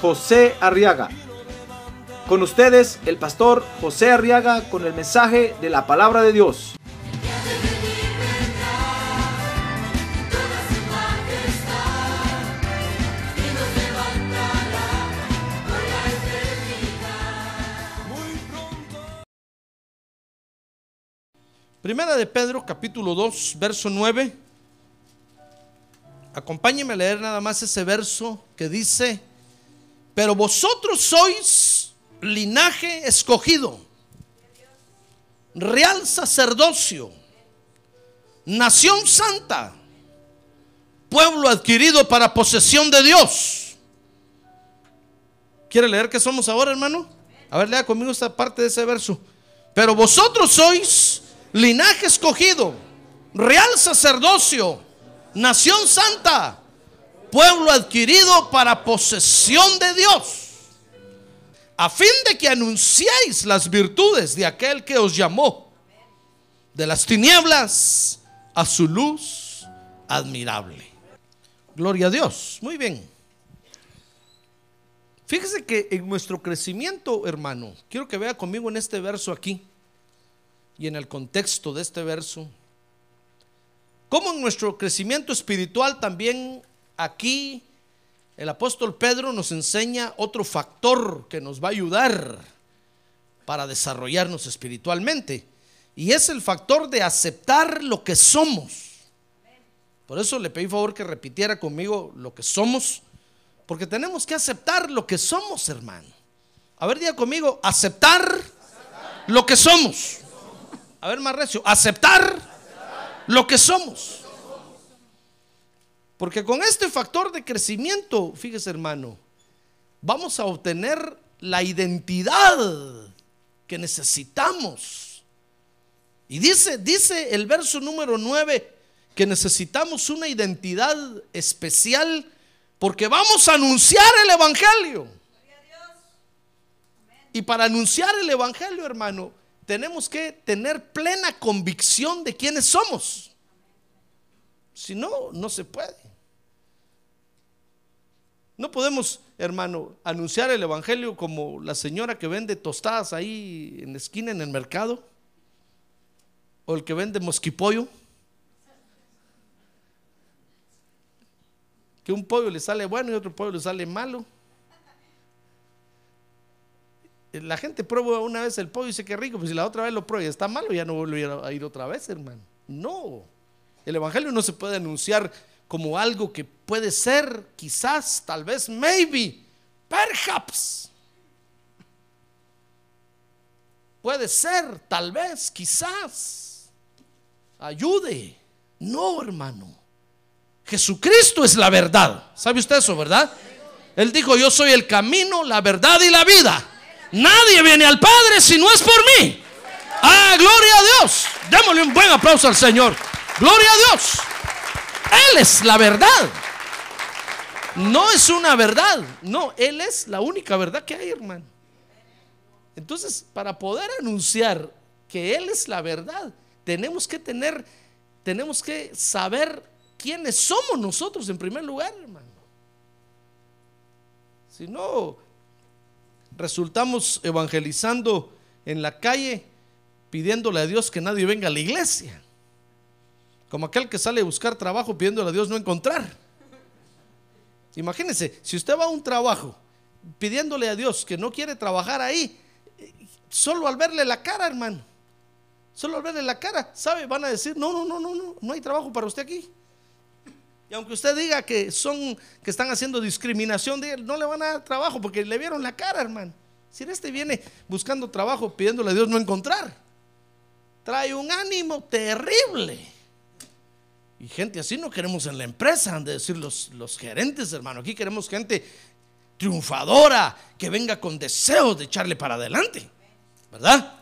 José Arriaga. Con ustedes, el pastor José Arriaga con el mensaje de la palabra de Dios. Primera de Pedro, capítulo 2, verso 9. Acompáñeme a leer nada más ese verso que dice, pero vosotros sois linaje escogido, real sacerdocio, nación santa, pueblo adquirido para posesión de Dios. ¿Quiere leer qué somos ahora, hermano? A ver, lea conmigo esta parte de ese verso. Pero vosotros sois linaje escogido, real sacerdocio, nación santa, pueblo adquirido para posesión de Dios, a fin de que anunciéis las virtudes de aquel que os llamó de las tinieblas a su luz admirable. Gloria a Dios. Muy bien. Fíjese que en nuestro crecimiento, hermano, quiero que vea conmigo en este verso aquí y en el contexto de este verso, como en nuestro crecimiento espiritual también aquí el apóstol Pedro nos enseña otro factor que nos va a ayudar para desarrollarnos espiritualmente. Y es el factor de aceptar lo que somos. Por eso le pedí favor que repitiera conmigo lo que somos. Porque tenemos que aceptar lo que somos, hermano. A ver, diga conmigo, aceptar, lo que somos. A ver, más recio, aceptar, lo que somos. Porque con este factor de crecimiento, fíjese hermano, vamos a obtener la identidad que necesitamos. Y dice, dice el verso número 9 que necesitamos una identidad especial porque vamos a anunciar el Evangelio. Y para anunciar el Evangelio, hermano, tenemos que tener plena convicción de quiénes somos. Si no, no se puede. No podemos, hermano, anunciar el Evangelio como la señora que vende tostadas ahí en la esquina en el mercado. O el que vende mosquipollo. Que un pollo le sale bueno y otro pollo le sale malo. La gente prueba una vez el pollo y dice que rico, pues si la otra vez lo prueba y está malo, ya no vuelve a ir otra vez, hermano. No. El Evangelio no se puede anunciar como algo que puede ser, quizás, tal vez, maybe, perhaps. Puede ser, tal vez, quizás. Ayude. No, hermano. Jesucristo es la verdad. ¿Sabe usted eso, verdad? Él dijo, yo soy el camino, la verdad y la vida. Nadie viene al Padre si no es por mí. Ah, gloria a Dios. Démosle un buen aplauso al Señor. Gloria a Dios. Él es la verdad. No es una verdad. No, Él es la única verdad que hay, hermano. Entonces, para poder anunciar que Él es la verdad, tenemos que tener, tenemos que saber quiénes somos nosotros en primer lugar, hermano. Si no, resultamos evangelizando en la calle pidiéndole a Dios que nadie venga a la iglesia. Como aquel que sale a buscar trabajo pidiéndole a Dios no encontrar. Imagínense, si usted va a un trabajo pidiéndole a Dios que no quiere trabajar ahí, solo al verle la cara, hermano, solo al verle la cara, ¿sabe? Van a decir, no, no, no, no, no, no hay trabajo para usted aquí. Y aunque usted diga que son, que están haciendo discriminación de él, no le van a dar trabajo porque le vieron la cara, hermano. Si este viene buscando trabajo, pidiéndole a Dios no encontrar, trae un ánimo terrible. Y gente así no queremos en la empresa, han de decir los, los gerentes, hermano. Aquí queremos gente triunfadora, que venga con deseos de echarle para adelante, ¿verdad?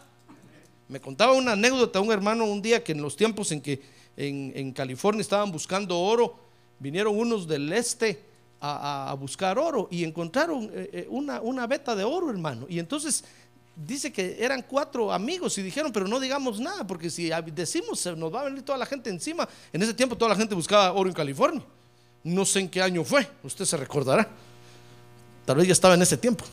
Me contaba una anécdota un hermano un día que en los tiempos en que en, California estaban buscando oro, vinieron unos del este a, buscar oro y encontraron eh, eh, una, una veta de oro, hermano. Y entonces dice que eran cuatro amigos y dijeron, pero no digamos nada, porque si decimos nos va a venir toda la gente encima. En ese tiempo toda la gente buscaba oro en California. No sé en qué año fue, usted se recordará. Tal vez ya estaba en ese tiempo.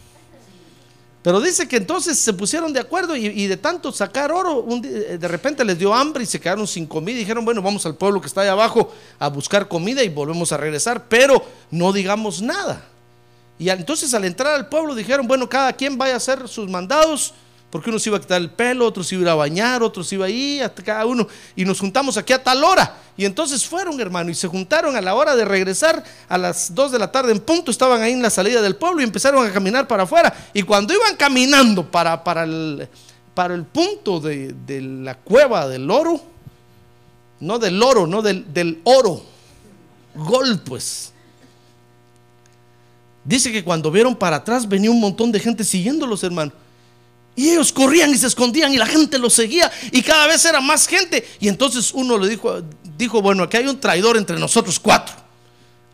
Pero dice que entonces se pusieron de acuerdo y, de tanto sacar oro, de repente les dio hambre y se quedaron sin comida. Y dijeron, bueno, vamos al pueblo que está ahí abajo a buscar comida y volvemos a regresar, pero no digamos nada. Y entonces al entrar al pueblo dijeron, bueno, cada quien vaya a hacer sus mandados, porque uno se iba a quitar el pelo, otros iba a bañar, otros iba a ir, hasta cada uno, y nos juntamos aquí a tal hora. Y entonces fueron, hermano, y se juntaron a la hora de regresar, a las 2 de la tarde en punto, estaban ahí en la salida del pueblo y empezaron a caminar para afuera. Y cuando iban caminando para, para, el, para el punto de, la cueva del oro, no del oro, no del, del oro, gol pues Dice que cuando vieron para atrás venía un montón de gente siguiéndolos, hermano. Y ellos corrían y se escondían y la gente los seguía y cada vez era más gente. Y entonces uno le dijo, dijo, bueno, aquí hay un traidor entre nosotros cuatro.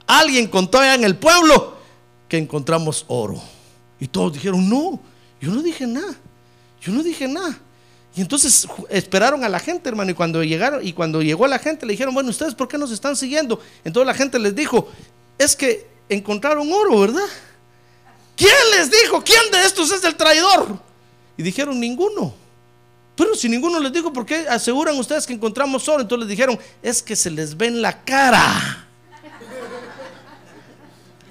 Alguien contó allá en el pueblo que encontramos oro. Y todos dijeron, no, yo no dije nada, yo no dije nada. Y entonces esperaron a la gente, hermano, y cuando llegaron y cuando llegó la gente le dijeron, bueno, ustedes por qué nos están siguiendo? Entonces la gente les dijo, es que encontraron oro, ¿verdad? ¿Quién les dijo? ¿Quién de estos es el traidor? Y dijeron, ninguno. Pero si ninguno les dijo, ¿por qué aseguran ustedes que encontramos oro? Entonces les dijeron, es que se les ve en la cara.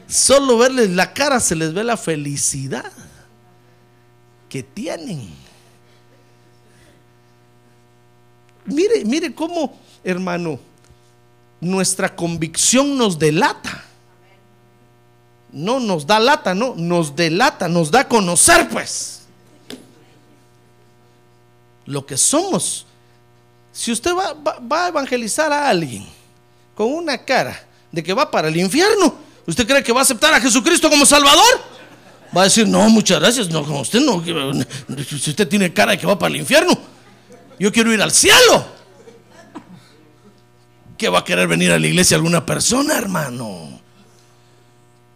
Solo verles la cara se les ve la felicidad que tienen. Mire, mire cómo, hermano, nuestra convicción nos delata no nos da lata, no, nos delata, nos da a conocer, pues, lo que somos. Si usted va, va, a evangelizar a alguien con una cara de que va para el infierno, ¿usted cree que va a aceptar a Jesucristo como Salvador? Va a decir, no, muchas gracias, no, usted no, si usted tiene cara de que va para el infierno, yo quiero ir al cielo. ¿Qué va a querer venir a la iglesia alguna persona, hermano?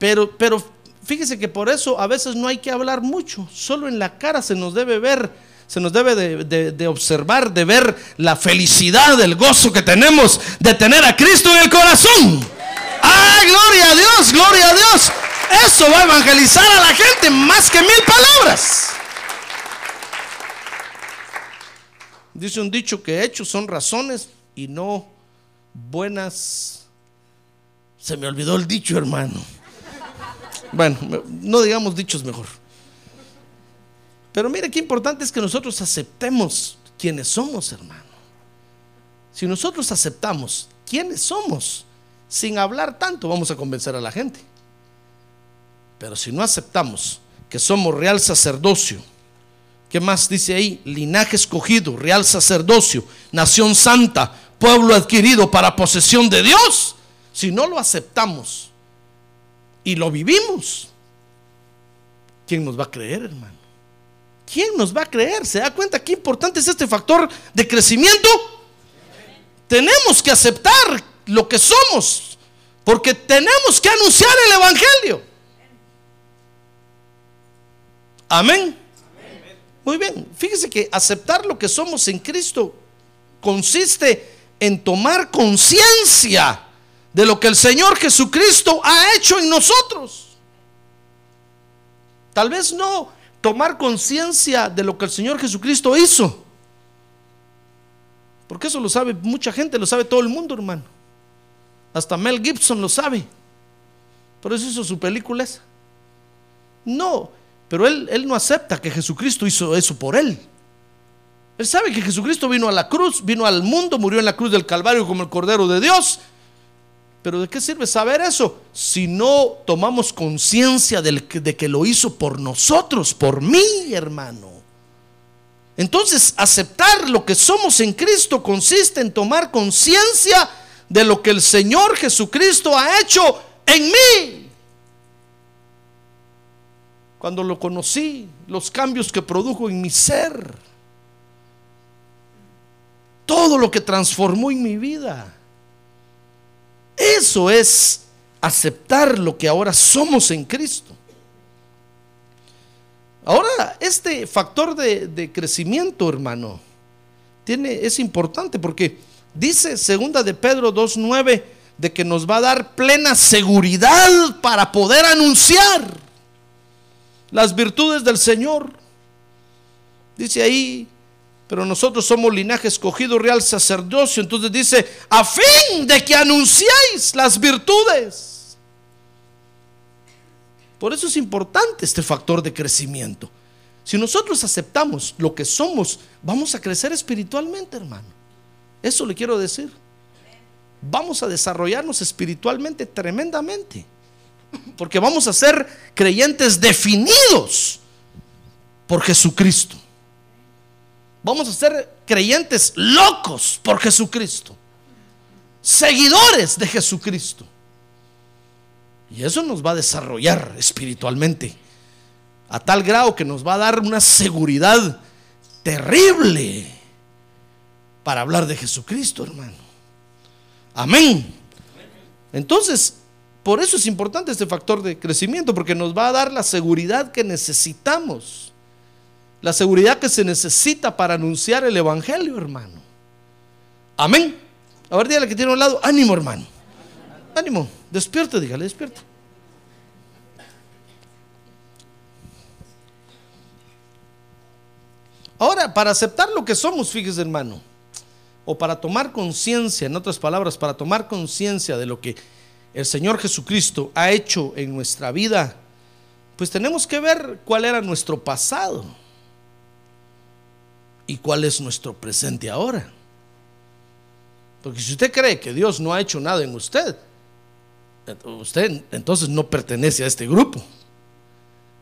Pero, pero fíjese que por eso a veces no hay que hablar mucho, solo en la cara se nos debe ver, se nos debe de, observar, de ver la felicidad, el gozo que tenemos de tener a Cristo en el corazón. ¡Ay, gloria a Dios, gloria a Dios! Eso va a evangelizar a la gente más que mil palabras. Dice un dicho que hechos son razones y no buenas. Se me olvidó el dicho, hermano. Bueno, no digamos dichos mejor. Pero mire qué importante es que nosotros aceptemos quienes somos, hermano. Si nosotros aceptamos quiénes somos, sin hablar tanto, vamos a convencer a la gente. Pero si no aceptamos que somos real sacerdocio, ¿qué más dice ahí? Linaje escogido, real sacerdocio, nación santa, pueblo adquirido para posesión de Dios. Si no lo aceptamos, y lo vivimos, ¿quién nos va a creer, hermano? ¿Quién nos va a creer? ¿Se da cuenta qué importante es este factor de crecimiento? Tenemos que aceptar lo que somos, porque tenemos que anunciar el Evangelio. Amén. Muy bien, fíjese que aceptar lo que somos en Cristo consiste en tomar conciencia de lo que el Señor Jesucristo ha hecho en nosotros. Tal vez no tomar conciencia de lo que el Señor Jesucristo hizo. Porque eso lo sabe mucha gente, lo sabe todo el mundo, hermano. Hasta Mel Gibson lo sabe. Por eso hizo su película esa. No, pero él, él no acepta que Jesucristo hizo eso por él. Él sabe que Jesucristo vino a la cruz, vino al mundo, murió en la cruz del Calvario como el Cordero de Dios pero ¿de qué sirve saber eso si no tomamos conciencia de que lo hizo por nosotros, por mí, hermano? Entonces, aceptar lo que somos en Cristo consiste en tomar conciencia de lo que el Señor Jesucristo ha hecho en mí. cuando lo conocí, los cambios que produjo en mi ser, todo lo que transformó en mi vida. Eso es aceptar lo que ahora somos en Cristo. Ahora, este factor de, crecimiento, hermano, tiene, es importante porque dice segunda de Pedro 2.9 de que nos va a dar plena seguridad para poder anunciar las virtudes del Señor. Dice ahí, pero nosotros somos linaje escogido, real sacerdocio. Entonces dice, a fin de que anunciéis las virtudes. Por eso es importante este factor de crecimiento. Si nosotros aceptamos lo que somos, vamos a crecer espiritualmente, hermano. Eso le quiero decir. Vamos a desarrollarnos espiritualmente tremendamente. Porque vamos a ser creyentes definidos por Jesucristo. Vamos a ser creyentes locos por Jesucristo. Seguidores de Jesucristo. Y eso nos va a desarrollar espiritualmente. A tal grado que nos va a dar una seguridad terrible para hablar de Jesucristo, hermano. Amén. Entonces, por eso es importante este factor de crecimiento, porque nos va a dar la seguridad que necesitamos. La seguridad que se necesita para anunciar el Evangelio, hermano. Amén. A ver, dígale que tiene a un lado, ánimo, hermano. Ánimo, despierte, dígale, despierte. Ahora, para aceptar lo que somos, fíjese, hermano, o para tomar conciencia, en otras palabras, para tomar conciencia de lo que el Señor Jesucristo ha hecho en nuestra vida, pues tenemos que ver cuál era nuestro pasado y cuál es nuestro presente ahora. Porque si usted cree que Dios no ha hecho nada en usted, usted entonces no pertenece a este grupo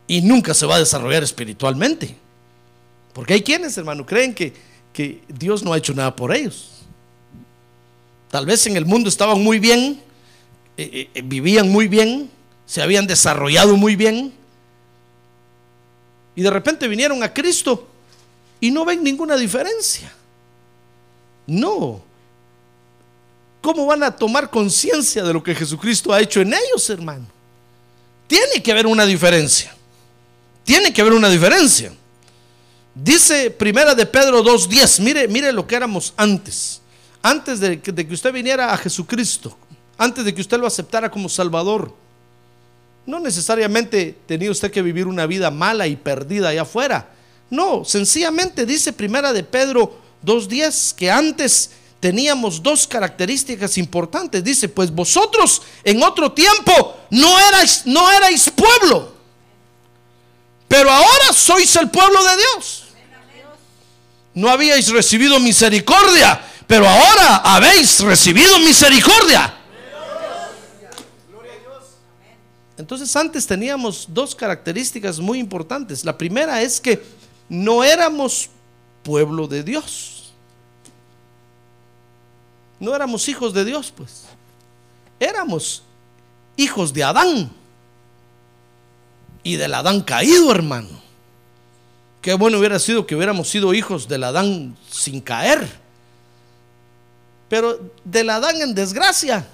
y nunca se va a desarrollar espiritualmente. Porque hay quienes, hermano, creen que, que Dios no ha hecho nada por ellos. Tal vez en el mundo estaban muy bien, eh, eh, eh, vivían muy bien, se habían desarrollado muy bien, y de repente vinieron a Cristo y no ven ninguna diferencia. No. ¿Cómo van a tomar conciencia de lo que Jesucristo ha hecho en ellos, hermano? Tiene que haber una diferencia. Tiene que haber una diferencia. Dice Primera de Pedro 2.10, mire, mire lo que éramos antes. Antes de que usted viniera a Jesucristo, antes de que usted lo aceptara como Salvador. No necesariamente tenía usted que vivir una vida mala y perdida allá afuera. No, sencillamente dice Primera de Pedro 2.10 que antes teníamos dos características importantes. Dice, pues vosotros en otro tiempo no erais, no erais pueblo, pero ahora sois el pueblo de Dios. No habíais recibido misericordia, pero ahora habéis recibido misericordia. Entonces antes teníamos dos características muy importantes. La primera es que no éramos pueblo de Dios. No éramos hijos de Dios, pues. Éramos hijos de Adán. Y del Adán caído, hermano. Qué bueno hubiera sido que hubiéramos sido hijos del Adán sin caer. Pero del Adán en desgracia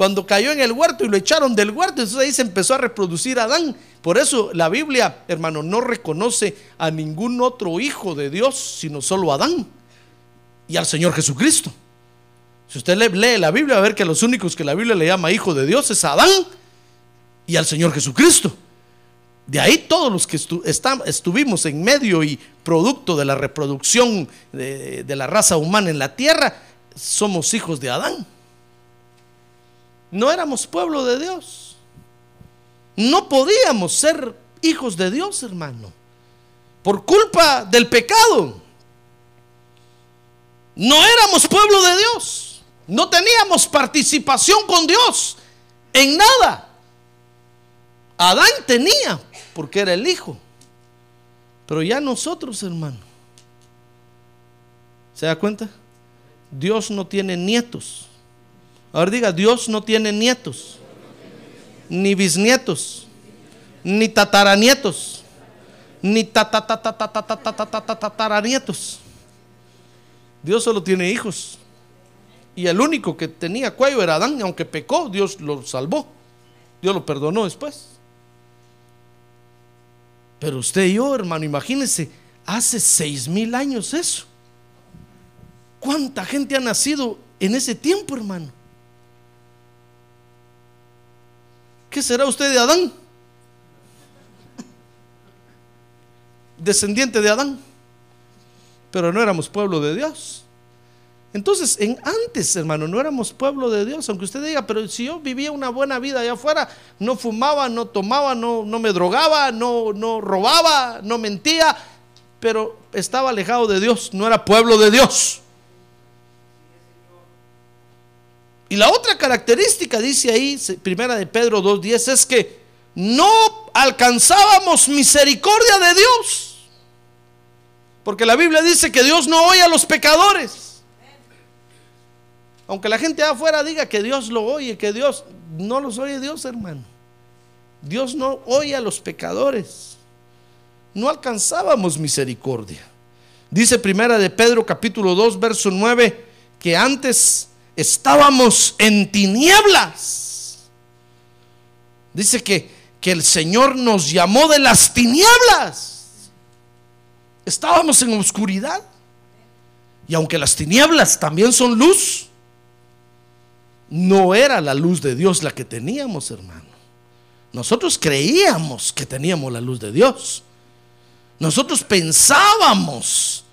cuando cayó en el huerto y lo echaron del huerto, entonces ahí se empezó a reproducir Adán. Por eso la Biblia, hermano, no reconoce a ningún otro hijo de Dios, sino solo a Adán y al Señor Jesucristo. Si usted lee la Biblia, va a ver que los únicos que la Biblia le llama hijo de Dios es Adán y al Señor Jesucristo. De ahí todos los que estuvimos en medio y producto de la reproducción de la raza humana en la tierra, somos hijos de Adán. No éramos pueblo de Dios. No podíamos ser hijos de Dios, hermano. Por culpa del pecado. No éramos pueblo de Dios. No teníamos participación con Dios en nada. Adán tenía, porque era el hijo. Pero ya nosotros, hermano. ¿Se da cuenta? Dios no tiene nietos. Ahora diga, Dios no tiene nietos, ni bisnietos, ni tataranietos, ni tataranietos. Dios solo tiene hijos. Y el único que tenía cuello era Adán, aunque pecó, Dios lo salvó. Dios lo perdonó después. Pero usted y yo, hermano, imagínense, hace seis mil años eso. ¿Cuánta gente ha nacido en ese tiempo, hermano? ¿Qué será usted de Adán? Descendiente de Adán. Pero no éramos pueblo de Dios. Entonces, en antes, hermano, no éramos pueblo de Dios, aunque usted diga, pero si yo vivía una buena vida allá afuera, no fumaba, no tomaba, no, no me drogaba, no, no robaba, no mentía, pero estaba alejado de Dios, no era pueblo de Dios. Y la otra característica, dice ahí, primera de Pedro 2.10, es que no alcanzábamos misericordia de Dios. Porque la Biblia dice que Dios no oye a los pecadores. Aunque la gente afuera diga que Dios lo oye, que Dios no los oye Dios, hermano. Dios no oye a los pecadores. No alcanzábamos misericordia. Dice primera de Pedro capítulo 2 verso 9 que antes estábamos en tinieblas. Dice que, que el Señor nos llamó de las tinieblas. Estábamos en oscuridad. Y aunque las tinieblas también son luz, no era la luz de Dios la que teníamos, hermano. Nosotros creíamos que teníamos la luz de Dios. Nosotros pensábamos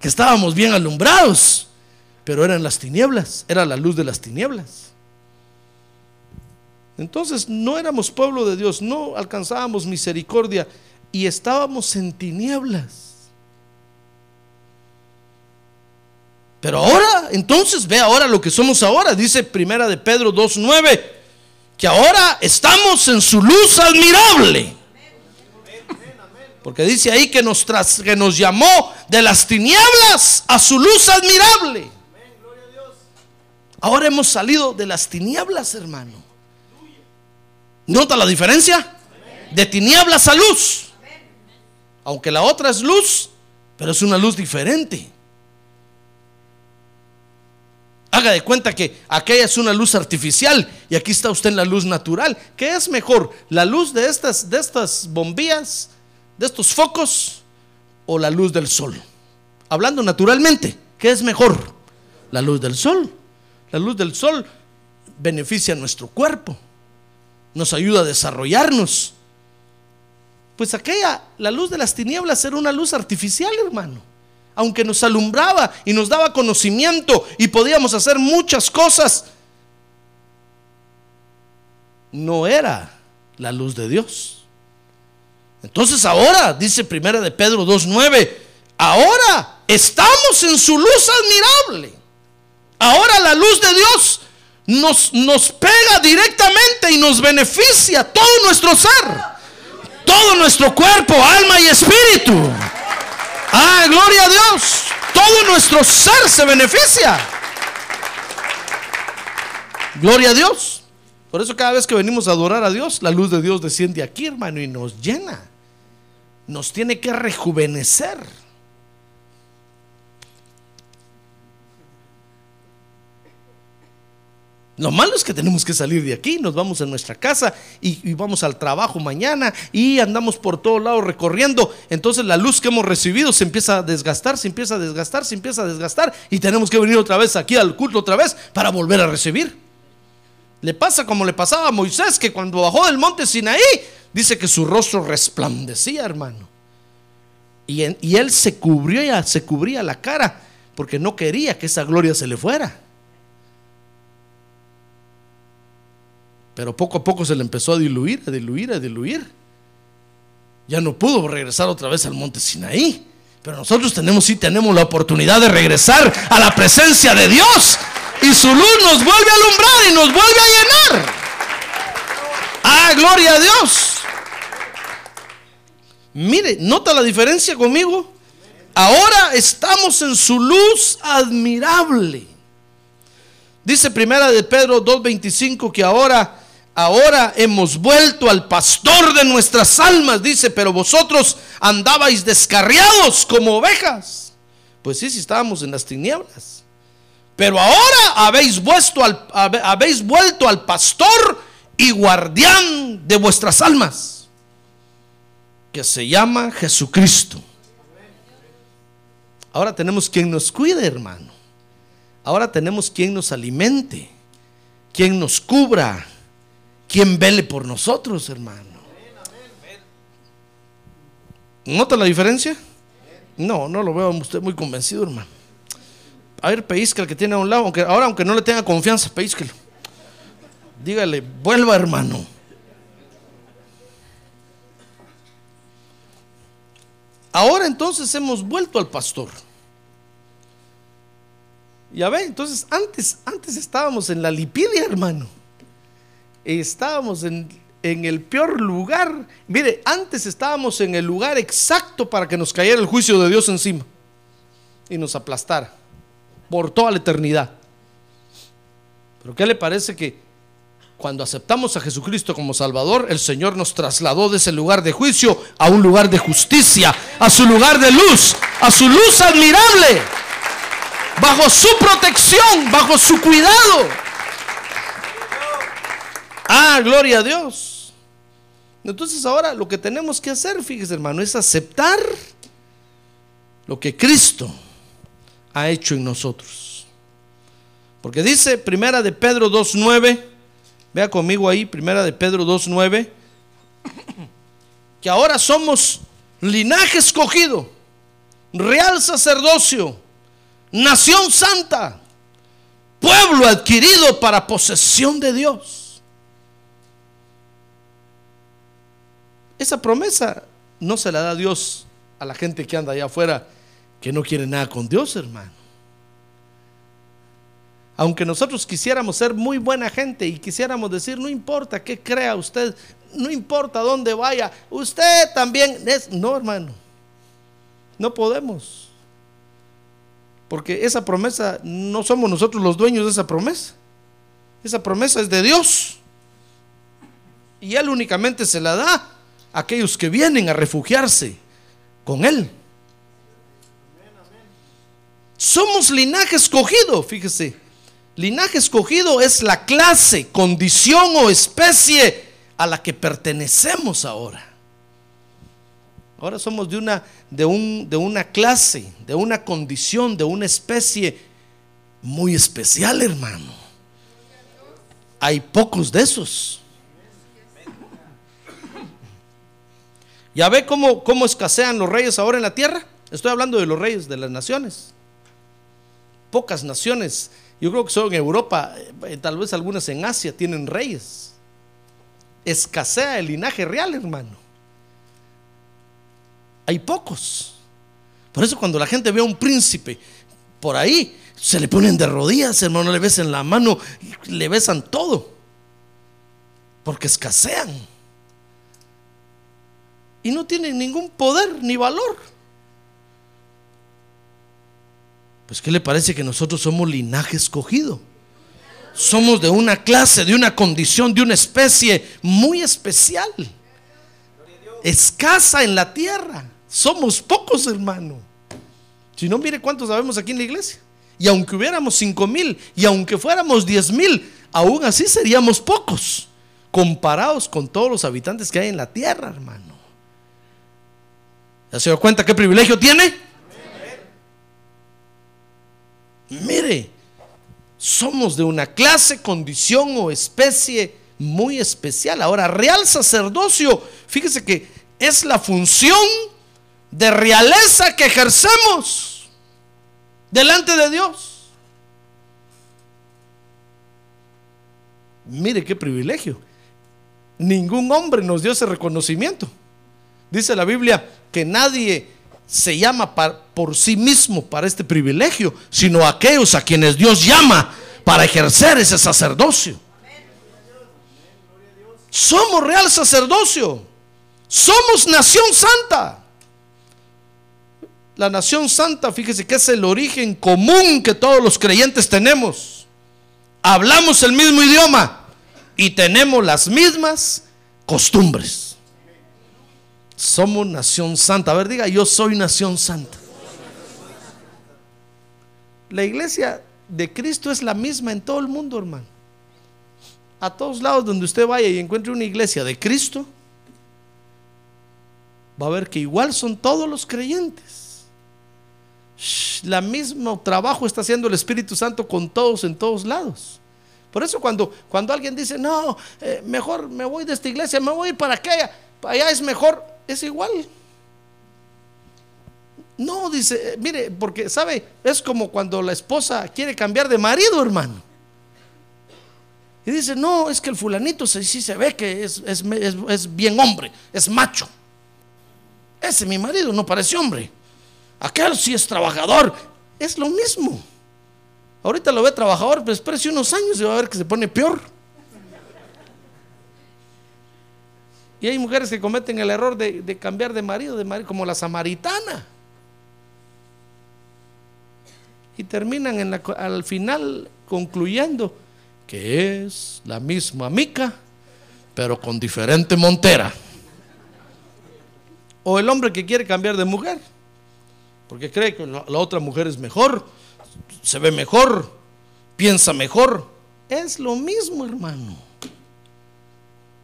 que estábamos bien alumbrados, pero eran las tinieblas, era la luz de las tinieblas. Entonces no éramos pueblo de Dios, no alcanzábamos misericordia y estábamos en tinieblas. Pero ahora, entonces ve ahora lo que somos ahora, dice Primera de Pedro 2:9, que ahora estamos en su luz admirable. Porque dice ahí que nos, que nos llamó de las tinieblas a su luz admirable. Ahora hemos salido de las tinieblas, hermano. ¿Nota la diferencia? De tinieblas a luz. Aunque la otra es luz, pero es una luz diferente. Haga de cuenta que aquella es una luz artificial y aquí está usted en la luz natural. ¿Qué es mejor? ¿La luz de estas, de estas bombillas de estos focos o la luz del sol? Hablando naturalmente, ¿qué es mejor? La luz del sol. La luz del sol beneficia a nuestro cuerpo, nos ayuda a desarrollarnos. Pues aquella, la luz de las tinieblas era una luz artificial, hermano. Aunque nos alumbraba y nos daba conocimiento y podíamos hacer muchas cosas, no era la luz de Dios. Entonces ahora, dice primera de Pedro 2.9, ahora estamos en su luz admirable. Ahora la luz de Dios nos, nos pega directamente y nos beneficia todo nuestro ser, todo nuestro cuerpo, alma y espíritu. Ah, gloria a Dios. Todo nuestro ser se beneficia. Gloria a Dios. Por eso cada vez que venimos a adorar a Dios, la luz de Dios desciende aquí, hermano, y nos llena nos tiene que rejuvenecer. Lo malo es que tenemos que salir de aquí, nos vamos a nuestra casa y, vamos al trabajo mañana y andamos por todos lados recorriendo. Entonces la luz que hemos recibido se empieza a desgastar, se empieza a desgastar, se empieza a desgastar y tenemos que venir otra vez aquí al culto otra vez para volver a recibir. Le pasa como le pasaba a Moisés que cuando bajó del monte Sinaí dice que su rostro resplandecía, hermano. Y, él se cubría, se cubría la cara porque no quería que esa gloria se le fuera. Pero poco a poco se le empezó a diluir, a diluir, a diluir. Ya no pudo regresar otra vez al monte Sinaí. Pero nosotros tenemos, sí tenemos la oportunidad de regresar a la presencia de Dios. Y su luz nos vuelve a alumbrar y nos vuelve a llenar. Ah, gloria a Dios. Mire, nota la diferencia conmigo. Ahora estamos en su luz admirable. Dice primera de Pedro 2.25 que ahora Ahora hemos vuelto al pastor de nuestras almas, dice, pero vosotros andabais descarriados como ovejas. Pues sí, sí estábamos en las tinieblas. Pero ahora habéis vuelto al, habéis vuelto al pastor y guardián de vuestras almas, que se llama Jesucristo. Ahora tenemos quien nos cuide, hermano. Ahora tenemos quien nos alimente, quien nos cubra, quien vele por nosotros, hermano. ¿Nota la diferencia? No, no lo veo usted muy convencido, hermano. A ver, pellizca el que tiene a un lado, aunque ahora aunque no le tenga confianza, pellizquelo. Dígale, vuelva, hermano. Ahora entonces hemos vuelto al pastor. Ya ve, entonces antes, antes estábamos en la lipidia, hermano. Estábamos en, en el peor lugar. Mire, antes estábamos en el lugar exacto para que nos cayera el juicio de Dios encima y nos aplastara por toda la eternidad. Pero ¿qué le parece que cuando aceptamos a Jesucristo como Salvador, el Señor nos trasladó de ese lugar de juicio a un lugar de justicia, a su lugar de luz, a su luz admirable? bajo su protección, bajo su cuidado. Ah, gloria a Dios. Entonces ahora lo que tenemos que hacer, fíjese hermano, es aceptar lo que Cristo ha hecho en nosotros. Porque dice Primera de Pedro 2.9, vea conmigo ahí, Primera de Pedro 2.9, que ahora somos linaje escogido, real sacerdocio nación santa, pueblo adquirido para posesión de Dios. Esa promesa no se la da Dios a la gente que anda allá afuera que no quiere nada con Dios, hermano. Aunque nosotros quisiéramos ser muy buena gente y quisiéramos decir, no importa qué crea usted, no importa dónde vaya, usted también es, no hermano, no podemos. Porque esa promesa no somos nosotros los dueños de esa promesa. Esa promesa es de Dios. Y Él únicamente se la da a aquellos que vienen a refugiarse con Él. Somos linaje escogido, fíjese. Linaje escogido es la clase, condición o especie a la que pertenecemos ahora. Ahora somos de una, de, un, de una clase, de una condición, de una especie muy especial, hermano. Hay pocos de esos. ¿Ya ve cómo, cómo escasean los reyes ahora en la tierra? Estoy hablando de los reyes de las naciones. Pocas naciones, yo creo que solo en Europa, eh, tal vez algunas en Asia tienen reyes. Escasea el linaje real, hermano hay pocos. Por eso cuando la gente ve a un príncipe por ahí, se le ponen de rodillas, hermano, le besan la mano, le besan todo. Porque escasean. Y no tienen ningún poder ni valor. Pues ¿qué le parece que nosotros somos linaje escogido? Somos de una clase, de una condición, de una especie muy especial. Escasa en la tierra. Somos pocos, hermano. Si no, mire cuántos sabemos aquí en la iglesia. Y aunque hubiéramos cinco mil, y aunque fuéramos diez mil, aún así seríamos pocos, comparados con todos los habitantes que hay en la tierra, hermano. ¿Ya se da cuenta qué privilegio tiene? Mire, somos de una clase, condición o especie muy especial. Ahora, real sacerdocio, fíjese que es la función de realeza que ejercemos delante de Dios. Mire qué privilegio. Ningún hombre nos dio ese reconocimiento. Dice la Biblia que nadie se llama por sí mismo para este privilegio, sino aquellos a quienes Dios llama para ejercer ese sacerdocio. Somos real sacerdocio. Somos nación santa. La nación santa, fíjese que es el origen común que todos los creyentes tenemos. Hablamos el mismo idioma, y tenemos las mismas costumbres. Somos nación santa. A ver, diga, yo soy nación santa. La iglesia de Cristo es la misma en todo el mundo, hermano. A todos lados donde usted vaya y encuentre una iglesia de Cristo, va a ver que igual son todos los creyentes. La mismo trabajo está haciendo el Espíritu Santo con todos en todos lados. Por eso cuando, cuando alguien dice, no, eh, mejor me voy de esta iglesia, me voy a ir para aquella, allá es mejor, es igual. No, dice, eh, mire, porque sabe, es como cuando la esposa quiere cambiar de marido, hermano. Y dice, no, es que el fulanito sí, se ve que es, bien hombre, es macho. Ese mi marido no parece hombre. Aquel sí es trabajador. Es lo mismo. Ahorita lo ve trabajador, pero espérese unos años y va a ver que se pone peor. Y hay mujeres que cometen el error de, cambiar de marido, de marido, como la samaritana. Y terminan al final concluyendo que es la misma mica, pero con diferente montera. O el hombre que quiere cambiar de mujer, porque cree que la otra mujer es mejor se ve mejor, piensa mejor. Es lo mismo, hermano.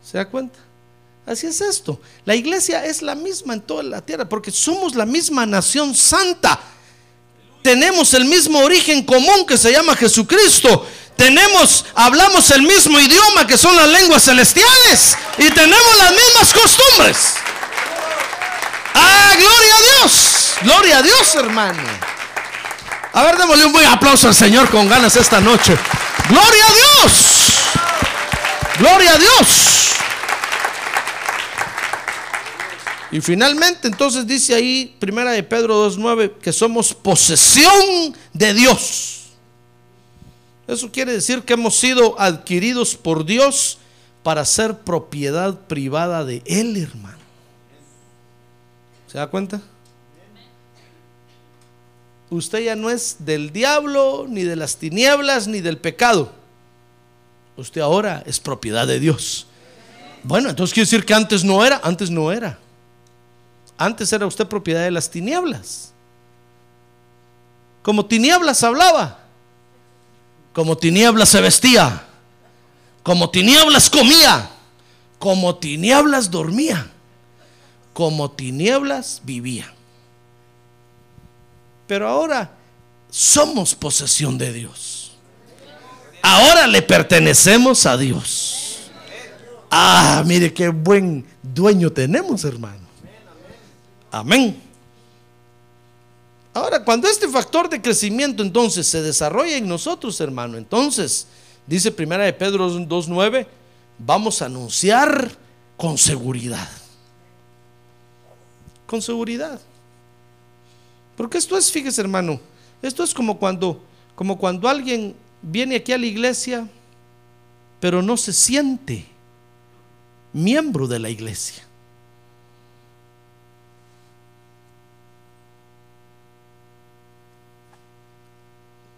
¿Se da cuenta? Así es esto. La iglesia es la misma en toda la tierra porque somos la misma nación santa. Tenemos el mismo origen común que se llama Jesucristo. Tenemos, hablamos el mismo idioma que son las lenguas celestiales y tenemos las mismas costumbres. Ah, gloria a Dios. Gloria a Dios, hermano. A ver, démosle un buen aplauso al Señor con ganas esta noche. Gloria a Dios. Gloria a Dios. Y finalmente entonces dice ahí, primera de Pedro 2.9, que somos posesión de Dios. Eso quiere decir que hemos sido adquiridos por Dios para ser propiedad privada de Él, hermano. ¿Se da cuenta? usted ya no es del diablo, ni de las tinieblas, ni del pecado. Usted ahora es propiedad de Dios. Bueno, entonces quiere decir que antes no era, antes no era. Antes era usted propiedad de las tinieblas. Como tinieblas hablaba, como tinieblas se vestía, como tinieblas comía, como tinieblas dormía, como tinieblas vivía. Pero ahora somos posesión de Dios. Ahora le pertenecemos a Dios. Ah, mire qué buen dueño tenemos, hermano. Amén. Ahora, cuando este factor de crecimiento entonces se desarrolla en nosotros, hermano, entonces, dice primera de Pedro 2.9, vamos a anunciar con seguridad. Con seguridad. Porque esto es, fíjese hermano, esto es como cuando, como cuando alguien viene aquí a la iglesia, pero no se siente miembro de la iglesia.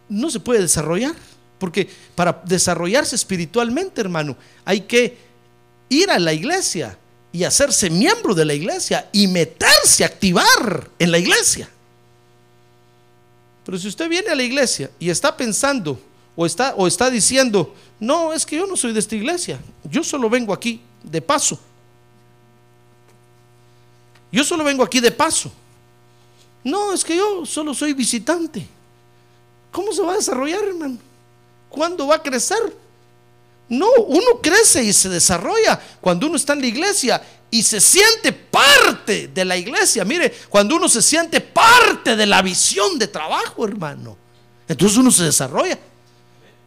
No se puede desarrollar, porque para desarrollarse espiritualmente, hermano, hay que ir a la iglesia y hacerse miembro de la iglesia y meterse, activar en la iglesia. Pero si usted viene a la iglesia y está pensando o está, o está diciendo, no, es que yo no soy de esta iglesia, yo solo vengo aquí de paso. Yo solo vengo aquí de paso. No, es que yo solo soy visitante. ¿Cómo se va a desarrollar, hermano? ¿Cuándo va a crecer? No, uno crece y se desarrolla cuando uno está en la iglesia y se siente parte de la iglesia. Mire, cuando uno se siente parte de la visión de trabajo, hermano, entonces uno se desarrolla.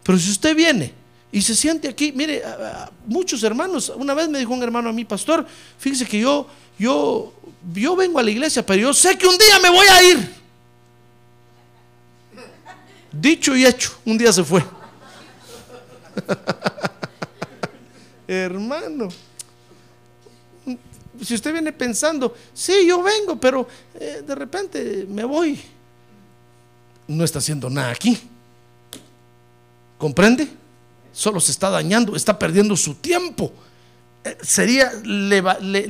Pero si usted viene y se siente aquí, mire, muchos hermanos, una vez me dijo un hermano a mí, pastor, fíjese que yo, yo, yo vengo a la iglesia, pero yo sé que un día me voy a ir. Dicho y hecho, un día se fue. Hermano si usted viene pensando, sí, yo vengo, pero eh, de repente me voy, no está haciendo nada aquí. ¿Comprende? solo se está dañando, está perdiendo su tiempo. Eh, Sería, le,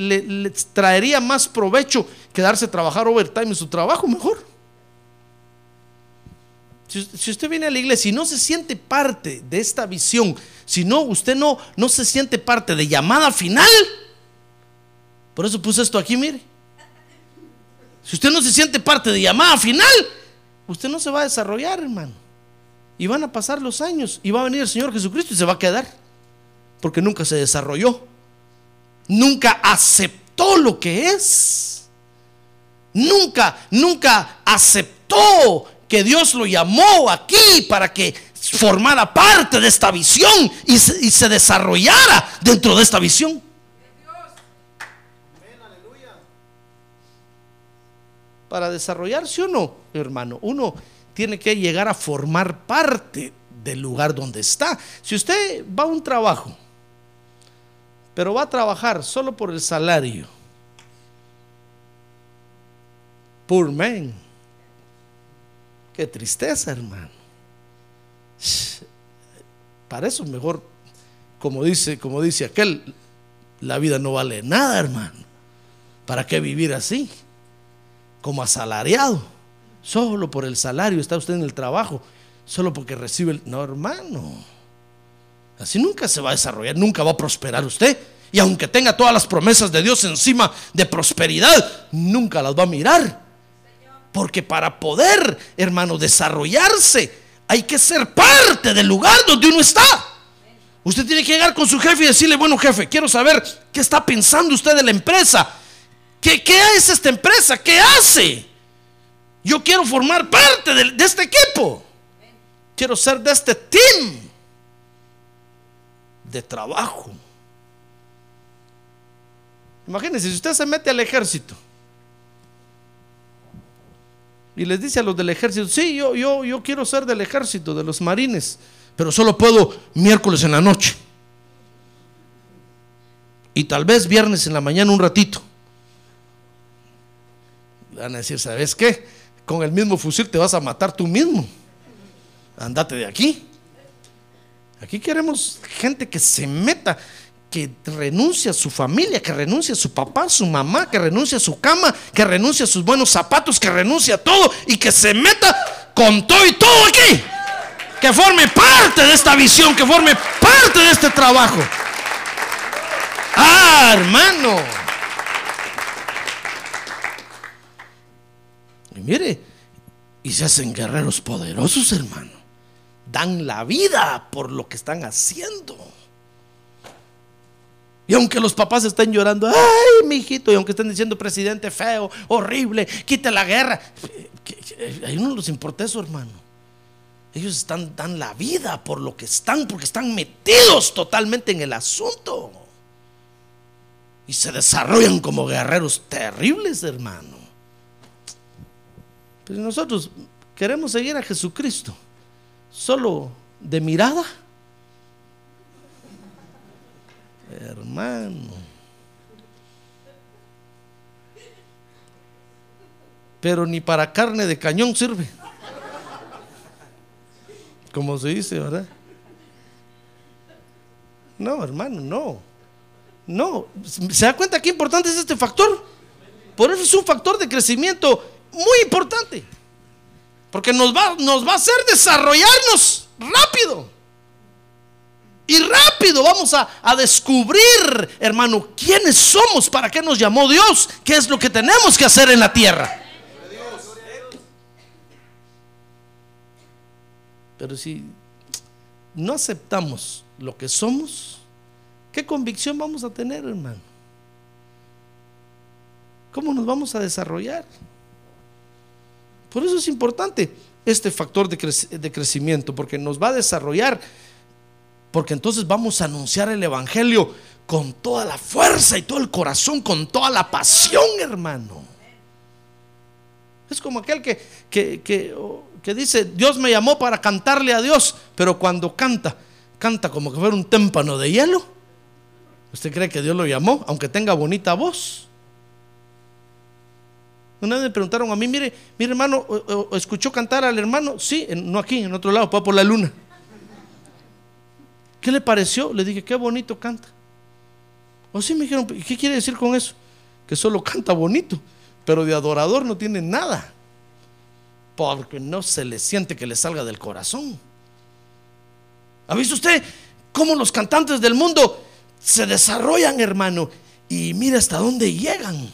le traería más provecho quedarse a trabajar overtime en su trabajo mejor. Si, usted viene a la iglesia y no se siente parte de esta visión, si no, usted no, no se siente parte de llamada final, por eso puse esto aquí, mire. Si usted no se siente parte de llamada final, usted no se va a desarrollar, hermano. Y van a pasar los años y va a venir el Señor Jesucristo y se va a quedar. Porque nunca se desarrolló. Nunca aceptó lo que es. Nunca, nunca aceptó que Dios lo llamó aquí para que formara parte de esta visión y se, desarrollara dentro de esta visión. Para desarrollarse uno, hermano, uno tiene que llegar a formar parte del lugar donde está. Si usted va a un trabajo, pero va a trabajar solo por el salario, poor man, qué tristeza, hermano. Para eso mejor, como dice, como dice aquel, la vida no vale nada, hermano. ¿Para qué vivir así? Como asalariado. Solo por el salario está usted en el trabajo. Solo porque recibe el... No, hermano. Así nunca se va a desarrollar, nunca va a prosperar usted. Y aunque tenga todas las promesas de Dios encima de prosperidad, nunca las va a mirar. Porque para poder, hermano, desarrollarse, hay que ser parte del lugar donde uno está. Usted tiene que llegar con su jefe y decirle, bueno jefe, quiero saber qué está pensando usted de la empresa. ¿Qué, qué es esta empresa? ¿Qué hace? Yo quiero formar parte de, de este equipo. Quiero ser de este team de trabajo. Imagínense, si usted se mete al ejército y les dice a los del ejército, sí, yo, yo, yo quiero ser del ejército, de los marines, pero solo puedo miércoles en la noche. Y tal vez viernes en la mañana un ratito. Van a decir, ¿sabes qué? Con el mismo fusil te vas a matar tú mismo. Andate de aquí. Aquí queremos gente que se meta, que renuncie a su familia, que renuncie a su papá, su mamá, que renuncie a su cama, que renuncie a sus buenos zapatos, que renuncie a todo y que se meta con todo y todo aquí. Que forme parte de esta visión, que forme parte de este trabajo. Ah, hermano. Y mire, y se hacen guerreros poderosos, hermano. Dan la vida por lo que están haciendo. Y aunque los papás estén llorando, ay, mi hijito, y aunque estén diciendo presidente feo, horrible, quite la guerra, a ellos no les importa eso, hermano. Ellos están, dan la vida por lo que están, porque están metidos totalmente en el asunto. Y se desarrollan como guerreros terribles, hermano. Pero nosotros queremos seguir a Jesucristo solo de mirada. Hermano. Pero ni para carne de cañón sirve. Como se dice, ¿verdad? No, hermano, no. No. ¿Se da cuenta qué importante es este factor? Por eso es un factor de crecimiento muy importante. Porque nos va, nos va a hacer desarrollarnos rápido. Y rápido vamos a, a descubrir, hermano, quiénes somos, para qué nos llamó Dios, qué es lo que tenemos que hacer en la tierra. Pero si no aceptamos lo que somos, ¿qué convicción vamos a tener, hermano? ¿Cómo nos vamos a desarrollar? Por eso es importante este factor de, de crecimiento, porque nos va a desarrollar, porque entonces vamos a anunciar el Evangelio con toda la fuerza y todo el corazón, con toda la pasión, hermano. Es como aquel que, que, que, oh, que dice, Dios me llamó para cantarle a Dios, pero cuando canta, canta como que fuera un témpano de hielo. ¿Usted cree que Dios lo llamó, aunque tenga bonita voz? Una vez me preguntaron a mí, mire, mire hermano, ¿o- o- ¿escuchó cantar al hermano? Sí, no aquí, en otro lado, por la luna. ¿Qué le pareció? Le dije, qué bonito canta. O sí me dijeron, ¿qué quiere decir con eso? Que solo canta bonito, pero de adorador no tiene nada. Porque no se le siente que le salga del corazón. ¿Ha visto usted cómo los cantantes del mundo se desarrollan, hermano? Y mira hasta dónde llegan.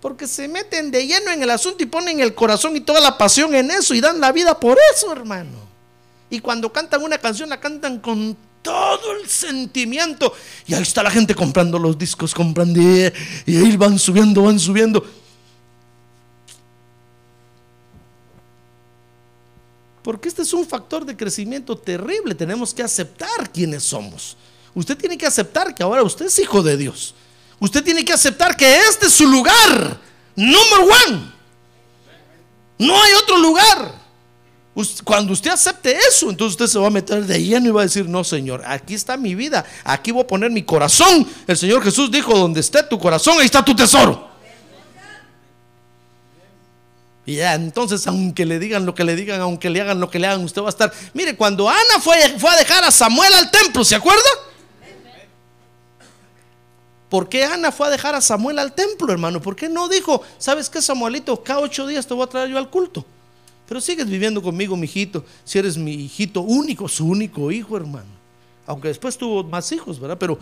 Porque se meten de lleno en el asunto y ponen el corazón y toda la pasión en eso y dan la vida por eso, hermano. Y cuando cantan una canción, la cantan con todo el sentimiento. Y ahí está la gente comprando los discos, comprando. Y ahí van subiendo, van subiendo. Porque este es un factor de crecimiento terrible. Tenemos que aceptar quiénes somos. Usted tiene que aceptar que ahora usted es hijo de Dios. Usted tiene que aceptar que este es su lugar. Number one. No hay otro lugar. Cuando usted acepte eso, entonces usted se va a meter de lleno y va a decir, no Señor, aquí está mi vida, aquí voy a poner mi corazón. El Señor Jesús dijo, donde esté tu corazón, ahí está tu tesoro. Y ya, entonces, aunque le digan lo que le digan, aunque le hagan lo que le hagan, usted va a estar. Mire, cuando Ana fue, a dejar a Samuel al templo, ¿se acuerda? ¿Por qué Ana fue a dejar a Samuel al templo, hermano? ¿Por qué no dijo, sabes qué, Samuelito, cada ocho días te voy a traer yo al culto? Pero sigues viviendo conmigo, mi hijito, si eres mi hijito único, su único hijo, hermano. Aunque después tuvo más hijos, ¿verdad? Pero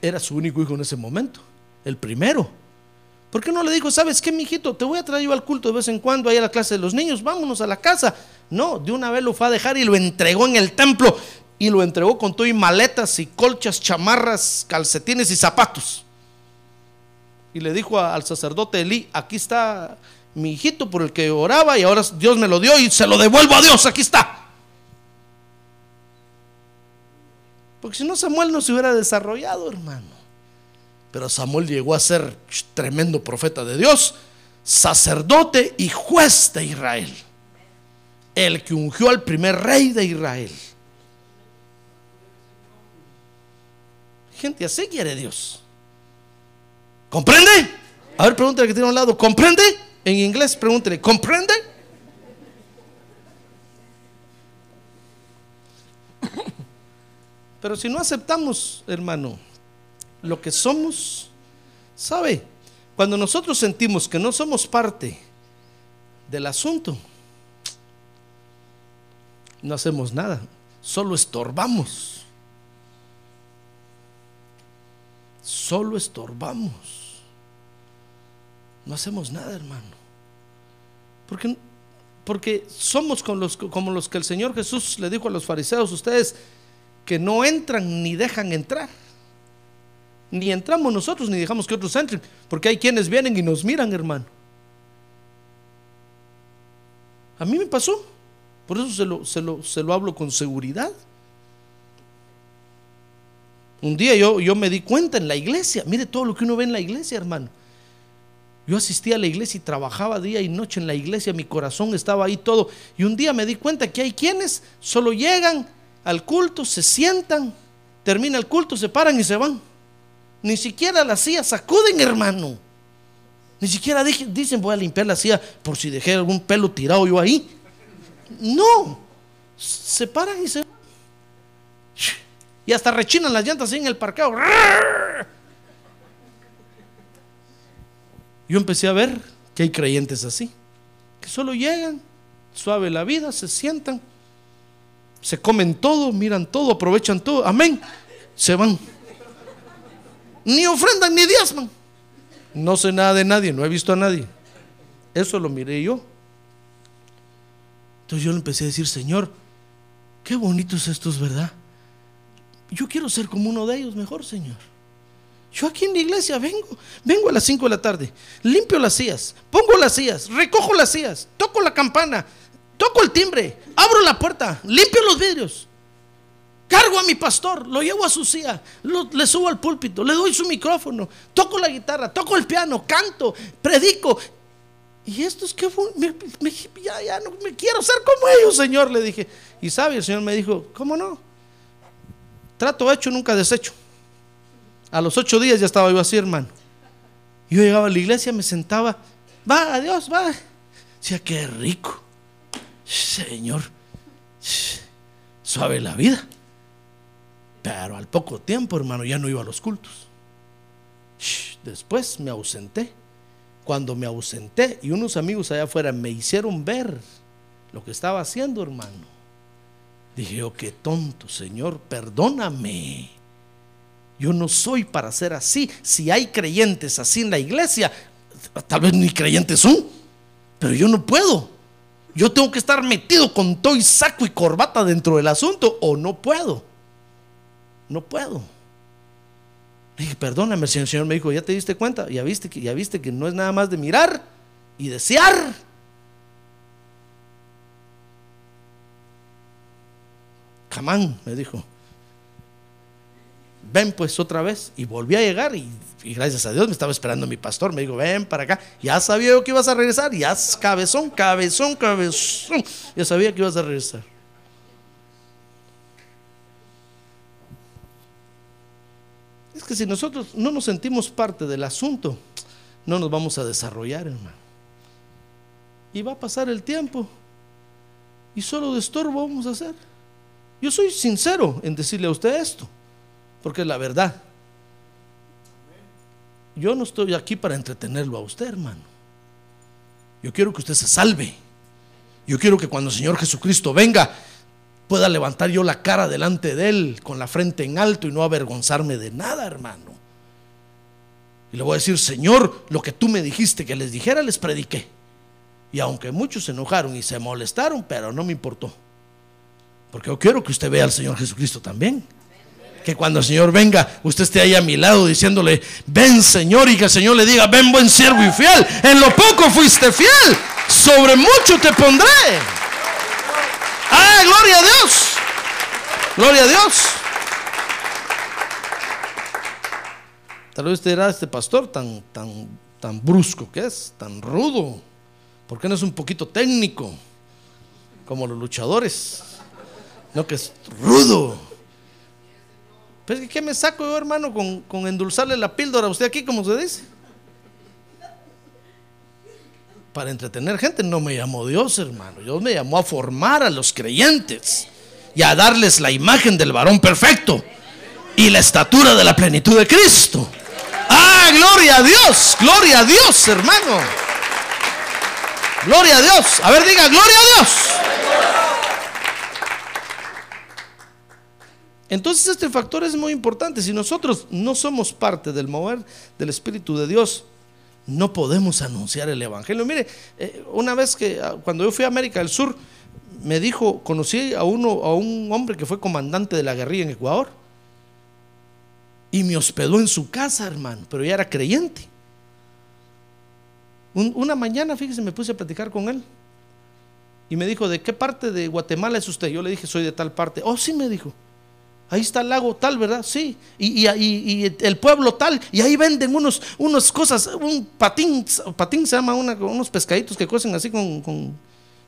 era su único hijo en ese momento, el primero. ¿Por qué no le dijo, sabes qué, mijito, te voy a traer yo al culto de vez en cuando ahí a la clase de los niños, vámonos a la casa? No, de una vez lo fue a dejar y lo entregó en el templo y lo entregó con todo y maletas y colchas, chamarras, calcetines y zapatos. Y le dijo al sacerdote Elí, aquí está mi hijito por el que oraba y ahora Dios me lo dio y se lo devuelvo a Dios, aquí está. Porque si no Samuel no se hubiera desarrollado, hermano. Pero Samuel llegó a ser tremendo profeta de Dios, sacerdote y juez de Israel. El que ungió al primer rey de Israel. Gente, así quiere Dios. ¿Comprende? A ver, pregúntale que tiene a un lado. ¿Comprende? En inglés, pregúntele. ¿Comprende? Pero si no aceptamos, hermano, lo que somos. ¿Sabe? Cuando nosotros sentimos que no somos parte del asunto, no hacemos nada, solo estorbamos. Solo estorbamos. No hacemos nada, hermano. Porque, porque somos como los, como los que el Señor Jesús le dijo a los fariseos, ustedes que no entran ni dejan entrar ni entramos nosotros ni dejamos que otros entren, porque hay quienes vienen y nos miran, hermano. A mí me pasó, por eso se lo, se lo, se lo hablo con seguridad. Un día yo, yo me di cuenta en la iglesia, mire todo lo que uno ve en la iglesia, hermano. Yo asistía a la iglesia y trabajaba día y noche en la iglesia, mi corazón estaba ahí todo. Y un día me di cuenta que hay quienes solo llegan al culto, se sientan, termina el culto, se paran y se van. Ni siquiera la silla sacuden, hermano. Ni siquiera dicen voy a limpiar la silla por si dejé algún pelo tirado yo ahí. No. Se paran y se Y hasta rechinan las llantas así en el parqueo. Yo empecé a ver que hay creyentes así. Que solo llegan, suave la vida, se sientan, se comen todo, miran todo, aprovechan todo. Amén. Se van ni ofrendan ni diezman. No sé nada de nadie, no he visto a nadie. Eso lo miré yo. Entonces yo le empecé a decir, Señor, qué bonitos estos, ¿verdad? Yo quiero ser como uno de ellos mejor, Señor. Yo aquí en la iglesia vengo, vengo a las 5 de la tarde, limpio las sillas, pongo las sillas, recojo las sillas, toco la campana, toco el timbre, abro la puerta, limpio los vidrios, Cargo a mi pastor, lo llevo a su silla, le subo al púlpito, le doy su micrófono, toco la guitarra, toco el piano, canto, predico. Y esto es que me, ya, ya no me quiero ser como ellos, Señor, le dije. Y sabe, el Señor me dijo, ¿cómo no? Trato hecho, nunca deshecho. A los ocho días ya estaba yo así, hermano. Yo llegaba a la iglesia, me sentaba, va, adiós, va. Decía, qué rico. Señor, suave la vida. Pero al poco tiempo, hermano, ya no iba a los cultos. Después me ausenté. Cuando me ausenté y unos amigos allá afuera me hicieron ver lo que estaba haciendo, hermano. Dije yo, qué tonto, Señor, perdóname. Yo no soy para ser así. Si hay creyentes así en la iglesia, tal vez ni creyentes son, pero yo no puedo. Yo tengo que estar metido con todo y saco y corbata dentro del asunto o no puedo. No puedo. dije, perdóname, el Señor me dijo, ¿ya te diste cuenta? ¿Ya viste, que, ya viste que no es nada más de mirar y desear. Camán, me dijo ven pues otra vez. Y volví a llegar y, gracias a Dios me estaba esperando mi pastor. Me dijo, ven para acá. Ya sabía yo que ibas a regresar. Ya cabezón, cabezón, cabezón. Ya sabía que ibas a regresar. Es que si nosotros no nos sentimos parte del asunto, no nos vamos a desarrollar, hermano. Y va a pasar el tiempo. Y solo de estorbo vamos a hacer. Yo soy sincero en decirle a usted esto porque es la verdad. Yo no estoy aquí para entretenerlo a usted, hermano. Yo quiero que usted se salve. Yo quiero que cuando el Señor Jesucristo venga, pueda levantar yo la cara delante de Él con la frente en alto y no avergonzarme de nada, hermano. Y le voy a decir, Señor, lo que tú me dijiste que les dijera, les prediqué. Y aunque muchos se enojaron y se molestaron, pero no me importó. Porque yo quiero que usted vea al Señor Jesucristo también que cuando el Señor venga, usted esté ahí a mi lado diciéndole, ven Señor, y que el Señor le diga, ven buen siervo y fiel, en lo poco fuiste fiel, sobre mucho te pondré. Ah, gloria a Dios, gloria a Dios. Tal vez usted dirá, este pastor tan, tan, tan brusco que es, tan rudo, ¿por qué no es un poquito técnico? Como los luchadores, no que es rudo. Pero ¿qué me saco yo, hermano, con, endulzarle la píldora a usted aquí, como se dice? Para entretener gente no me llamó Dios, hermano. Dios me llamó a formar a los creyentes y a darles la imagen del varón perfecto y la estatura de la plenitud de Cristo. Ah, gloria a Dios, gloria a Dios, hermano. Gloria a Dios. A ver, diga, gloria a Dios. Entonces este factor es muy importante. Si nosotros no somos parte del mover del Espíritu de Dios, no podemos anunciar el Evangelio. Mire, eh, una vez que ah, cuando yo fui a América del Sur, me dijo, conocí a, uno, a un hombre que fue comandante de la guerrilla en Ecuador. Y me hospedó en su casa, hermano, pero ya era creyente. una mañana, fíjese, me puse a platicar con él. Y me dijo, ¿de qué parte de Guatemala es usted? Yo le dije, soy de tal parte. Oh, sí, me dijo. Ahí está el lago tal, ¿verdad? Sí. Y, el pueblo tal. Y ahí venden unos, unas cosas, un patín, patín se llama unos pescaditos que cocen así con,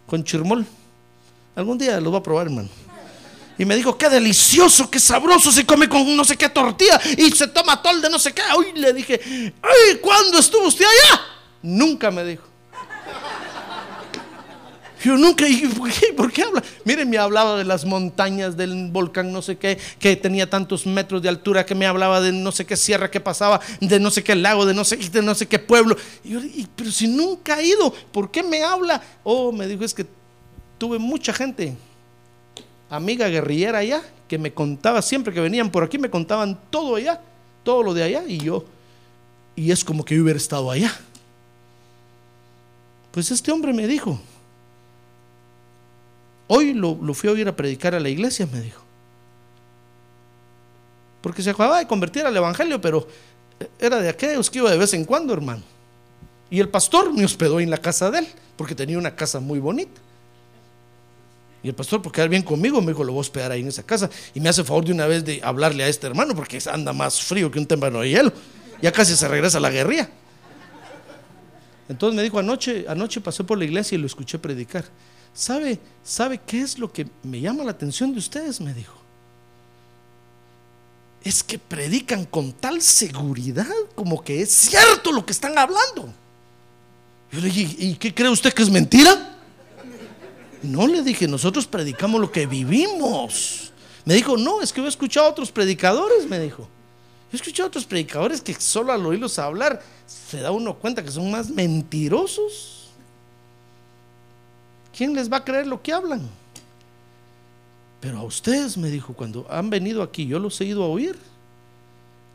con, chirmol. Algún día los voy a probar, hermano. Y me dijo, qué delicioso, qué sabroso, se come con no sé qué tortilla y se toma tol de no sé qué. Uy, le dije, ay, ¿cuándo estuvo usted allá? Nunca me dijo. Yo nunca, ¿por qué, habla? Miren, me hablaba de las montañas del volcán, no sé qué, que tenía tantos metros de altura, que me hablaba de no sé qué sierra que pasaba, de no sé qué lago, de no sé, de no sé qué pueblo. Y yo, pero si nunca ha ido, ¿por qué me habla? Oh, me dijo, es que tuve mucha gente, amiga guerrillera allá, que me contaba siempre que venían por aquí, me contaban todo allá, todo lo de allá, y yo, y es como que yo hubiera estado allá. Pues este hombre me dijo, Hoy lo, fui a oír a predicar a la iglesia, me dijo. Porque se acababa de convertir al evangelio, pero era de aquellos que iba de vez en cuando, hermano. Y el pastor me hospedó en la casa de él, porque tenía una casa muy bonita. Y el pastor, por quedar bien conmigo, me dijo, lo voy a hospedar ahí en esa casa. Y me hace favor de una vez de hablarle a este hermano, porque anda más frío que un témpano de hielo. Ya casi se regresa a la guerrilla. Entonces me dijo, anoche, anoche pasé por la iglesia y lo escuché predicar. ¿Sabe, ¿Sabe qué es lo que me llama la atención de ustedes? Me dijo. Es que predican con tal seguridad como que es cierto lo que están hablando. Yo le dije, ¿y qué cree usted que es mentira? No le dije, nosotros predicamos lo que vivimos. Me dijo, no, es que yo he escuchado a otros predicadores, me dijo. He escuchado a otros predicadores que solo al oírlos hablar se da uno cuenta que son más mentirosos. ¿Quién les va a creer lo que hablan? Pero a ustedes, me dijo, cuando han venido aquí, yo los he ido a oír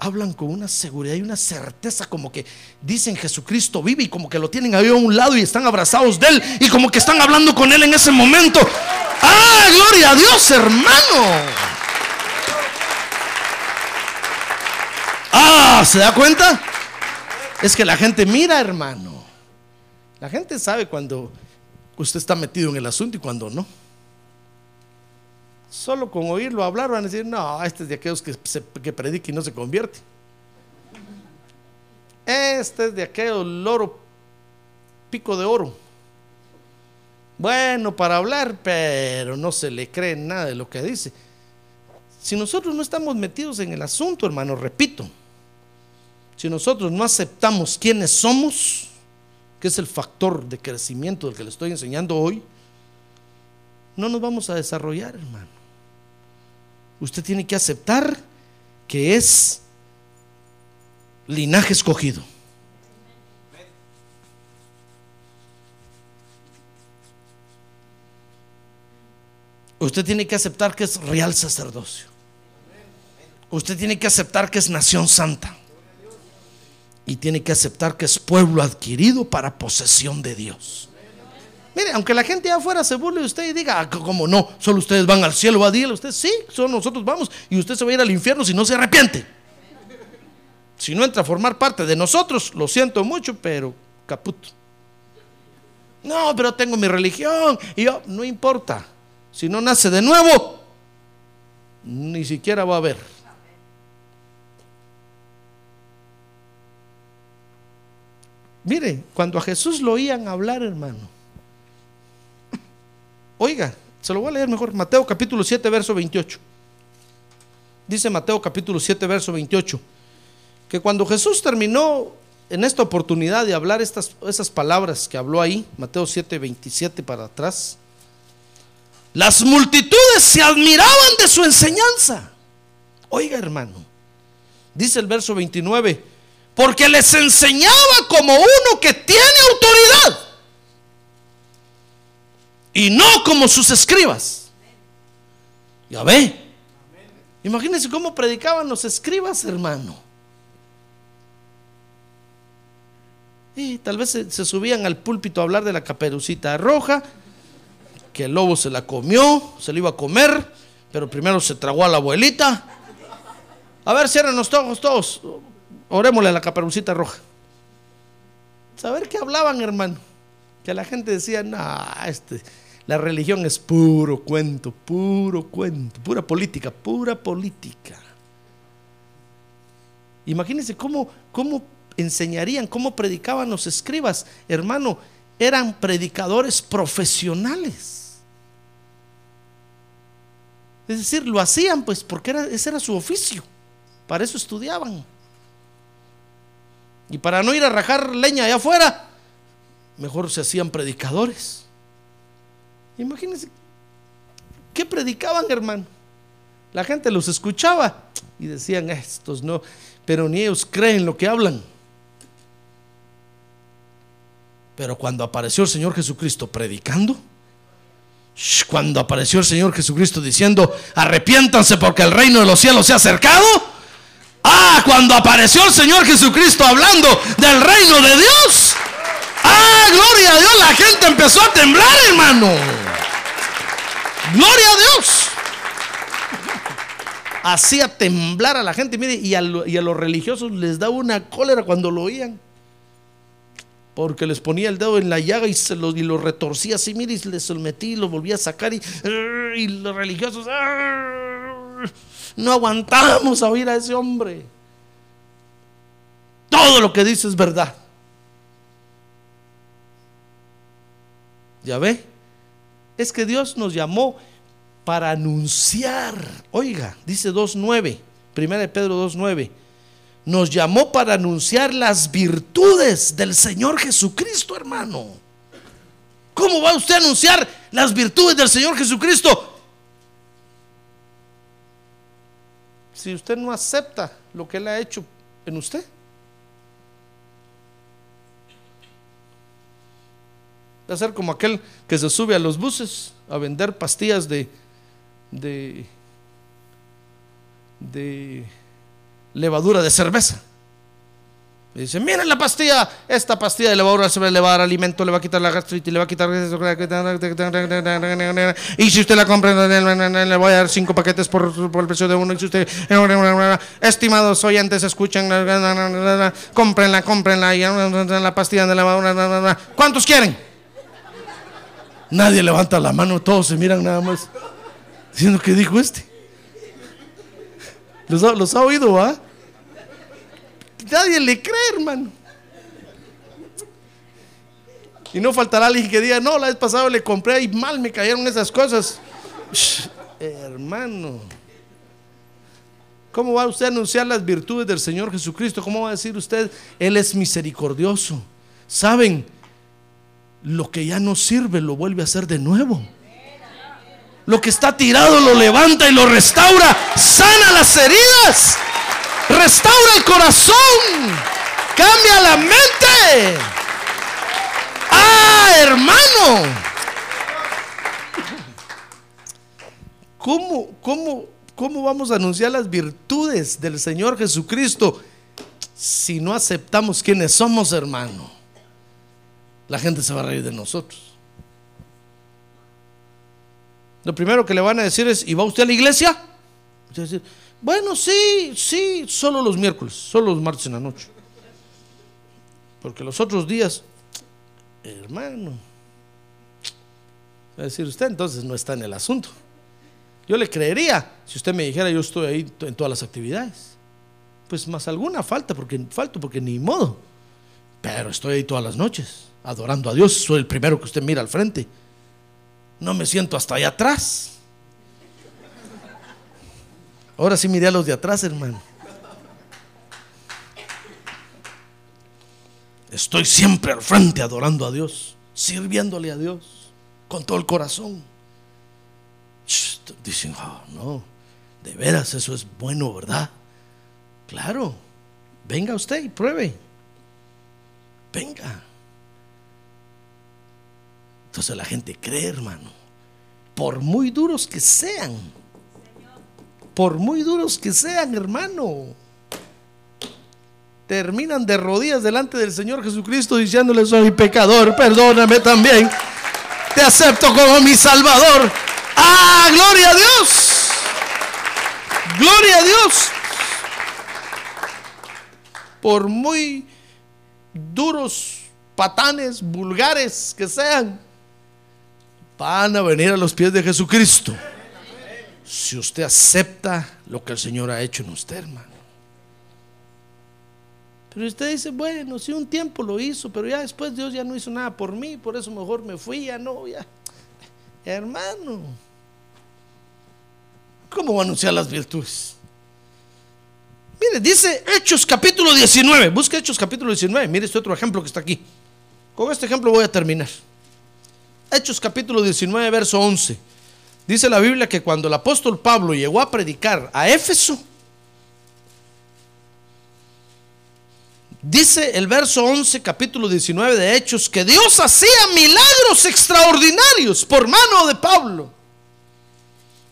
hablan con una seguridad y una certeza como que dicen Jesucristo vive y como que lo tienen ahí a un lado y están abrazados de él y como que están hablando con él en ese momento. ¡Ah, gloria a Dios, hermano! ¡Ah, se da cuenta! Es que la gente mira, hermano. La gente sabe cuando usted está metido en el asunto y cuando no. Solo con oírlo hablar van a decir, no, este es de aquellos que, que predica y no se convierte. Este es de aquellos loro pico de oro. Bueno para hablar, pero no se le cree nada de lo que dice. Si nosotros no estamos metidos en el asunto, hermano, repito, si nosotros no aceptamos quiénes somos, que es el factor de crecimiento del que le estoy enseñando hoy, no nos vamos a desarrollar, hermano usted tiene que aceptar que es linaje escogido. Usted tiene que aceptar que es real sacerdocio. Usted tiene que aceptar que es nación santa. Y tiene que aceptar que es pueblo adquirido para posesión de Dios. Mire, aunque la gente afuera se burle de usted y diga, ah, como no, solo ustedes van al cielo, va a decirle usted, sí, solo nosotros vamos y usted se va a ir al infierno si no se arrepiente. Si no entra a formar parte de nosotros, lo siento mucho, pero caput. No, pero tengo mi religión y yo, no importa. Si no nace de nuevo, ni siquiera va a haber. Mire, cuando a Jesús lo oían hablar, hermano, Oiga, se lo voy a leer mejor. Mateo capítulo 7, verso 28. Dice Mateo capítulo 7, verso 28, que cuando Jesús terminó en esta oportunidad de hablar estas, esas palabras que habló ahí, Mateo 7, 27 para atrás, las multitudes se admiraban de su enseñanza. Oiga hermano, dice el verso 29, porque les enseñaba como uno que tiene autoridad y no como sus escribas. Ya ve. Imagínense cómo predicaban los escribas, hermano. Y tal vez se, subían al púlpito a hablar de la caperucita roja, que el lobo se la comió, se la iba a comer, pero primero se tragó a la abuelita. A ver, cierren los ojos todos. Orémosle a la caperucita roja. Saber qué hablaban, hermano. Que la gente decía, no, este, la religión es puro cuento, puro cuento, pura política, pura política. Imagínense cómo, cómo enseñarían, cómo predicaban los escribas. Hermano, eran predicadores profesionales. Es decir, lo hacían pues porque era, ese era su oficio. Para eso estudiaban. Y para no ir a rajar leña allá afuera, mejor se hacían predicadores. Imagínense, ¿qué predicaban, hermano? La gente los escuchaba y decían, estos no, pero ni ellos creen lo que hablan. Pero cuando apareció el Señor Jesucristo predicando, cuando apareció el Señor Jesucristo diciendo, arrepiéntanse porque el reino de los cielos se ha acercado. Ah, cuando apareció el Señor Jesucristo hablando del reino de Dios. Ah, gloria a Dios, la gente empezó a temblar, hermano. Gloria a Dios. Hacía temblar a la gente, mire, y a, los religiosos les daba una cólera cuando lo oían. Porque les ponía el dedo en la llaga y, se lo, y lo retorcía así, mire, y les metí y lo volvía a sacar. Y, y los religiosos, no aguantamos a oír a ese hombre. Todo lo que dice es verdad. ¿Ya ve? Es que Dios nos llamó para anunciar. Oiga, dice 2.9, primera de Pedro 2.9. Nos llamó para anunciar las virtudes del Señor Jesucristo, hermano. ¿Cómo va usted a anunciar las virtudes del Señor Jesucristo? Si usted no acepta lo que Él ha hecho en usted? Va a ser como aquel que se sube a los buses a vender pastillas de, de, levadura de cerveza. Y dice, miren la pastilla, esta pastilla de levadura se va a dar alimento, le va a quitar la gastritis, le va a quitar... Y si usted la compra, le voy a dar cinco paquetes por, el precio de uno. Si usted... Estimados oyentes, escuchen, cómprenla, cómprenla, y la pastilla de levadura. ¿Cuántos quieren? Nadie levanta la mano, todos se miran nada más. Diciendo que dijo este. ¿Los ha, los oído, ah? Nadie le cree, hermano. Y no faltará alguien que diga, no, la vez pasada le compré y mal me cayeron esas cosas. hermano, ¿cómo va usted a anunciar las virtudes del Señor Jesucristo? ¿Cómo va a decir usted, Él es misericordioso? ¿Saben? Lo que ya no sirve lo vuelve a hacer de nuevo. Lo que está tirado lo levanta y lo restaura. Sana las heridas restaura el corazón, cambia la mente. Ah, hermano. ¿Cómo, cómo, cómo vamos a anunciar las virtudes del Señor Jesucristo si no aceptamos quiénes somos, hermano? La gente se va a reír de nosotros. Lo primero que le van a decir es, ¿y va usted a la iglesia? Bueno, sí, sí, solo los miércoles, solo los martes en la noche. Porque los otros días, hermano, va a decir usted, entonces no está en el asunto. Yo le creería si usted me dijera yo estoy ahí en todas las actividades. Pues más alguna falta, porque falto, porque ni modo. Pero estoy ahí todas las noches, adorando a Dios. Soy el primero que usted mira al frente. No me siento hasta allá atrás. Ahora sí miré a los de atrás, hermano. Estoy siempre al frente adorando a Dios, sirviéndole a Dios con todo el corazón. Dicen, oh, no, de veras eso es bueno, ¿verdad? Claro, venga usted y pruebe. Venga. Entonces la gente cree, hermano, por muy duros que sean por muy duros que sean, hermano, terminan de rodillas delante del Señor Jesucristo diciéndole, soy pecador, perdóname también, te acepto como mi Salvador. Ah, gloria a Dios. Gloria a Dios. Por muy duros, patanes, vulgares que sean, van a venir a los pies de Jesucristo si usted acepta lo que el Señor ha hecho en usted, hermano. Pero usted dice, bueno, si un tiempo lo hizo, pero ya después Dios ya no hizo nada por mí, por eso mejor me fui, ya no, ya. Hermano, ¿cómo va a anunciar las virtudes? Mire, dice Hechos capítulo 19, busca Hechos capítulo 19, mire este otro ejemplo que está aquí. Con este ejemplo voy a terminar. Hechos capítulo 19, verso 11. Dice la Biblia que cuando el apóstol Pablo llegó a predicar a Éfeso, dice el verso 11, capítulo 19 de Hechos, que Dios hacía milagros extraordinarios por mano de Pablo.